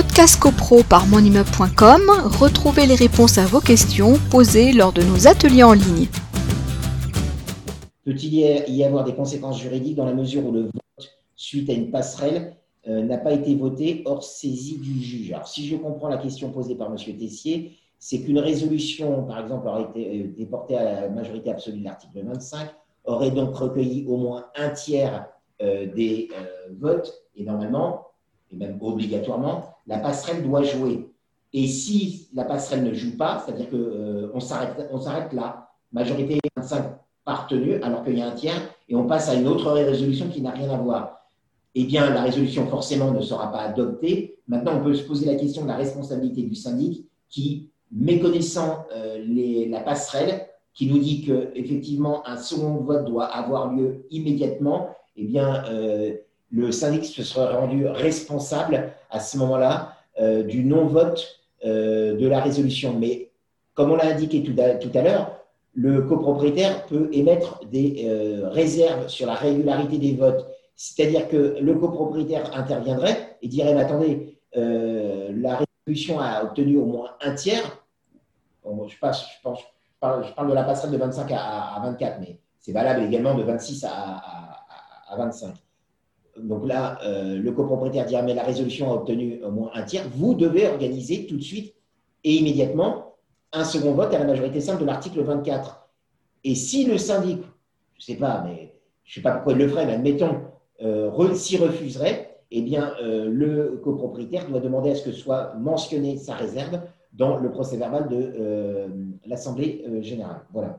Podcast CoPro par monimmeuble.com, retrouvez les réponses à vos questions posées lors de nos ateliers en ligne. Peut-il y avoir des conséquences juridiques dans la mesure où le vote suite à une passerelle euh, n'a pas été voté hors saisie du juge? Alors, si je comprends la question posée par M. Tessier, c'est qu'une résolution, par exemple, aurait été euh, déportée à la majorité absolue de l'article 25, aurait donc recueilli au moins un tiers euh, des votes, et normalement, et même obligatoirement, la passerelle doit jouer. Et si la passerelle ne joue pas, c'est-à-dire qu'on euh, on s'arrête là, majorité 25 par tenue, alors qu'il y a un tiers, et on passe à une autre résolution qui n'a rien à voir. Eh bien, la résolution forcément ne sera pas adoptée. Maintenant, on peut se poser la question de la responsabilité du syndic qui, méconnaissant euh, la passerelle, qui nous dit qu'effectivement un second vote doit avoir lieu immédiatement, eh bien, euh, le syndic se serait rendu responsable à ce moment-là euh, du non-vote euh, de la résolution. Mais comme on l'a indiqué tout à, l'heure, le copropriétaire peut émettre des euh, réserves sur la régularité des votes. C'est-à-dire que le copropriétaire interviendrait et dirait, mais attendez, la résolution a obtenu au moins un tiers. je, passe, je, parle, de la passerelle de 25 à, 24, mais c'est valable également de 26 à, à 25 donc là, euh, le copropriétaire dit mais la résolution a obtenu au moins un tiers, vous devez organiser tout de suite et immédiatement un second vote à la majorité simple de l'article 24. Et si le syndic, je ne sais pas, mais je ne sais pas pourquoi il le ferait, mais admettons, euh, s'y refuserait, eh bien, euh, le copropriétaire doit demander à ce que soit mentionné sa réserve dans le procès verbal de l'Assemblée générale. Voilà.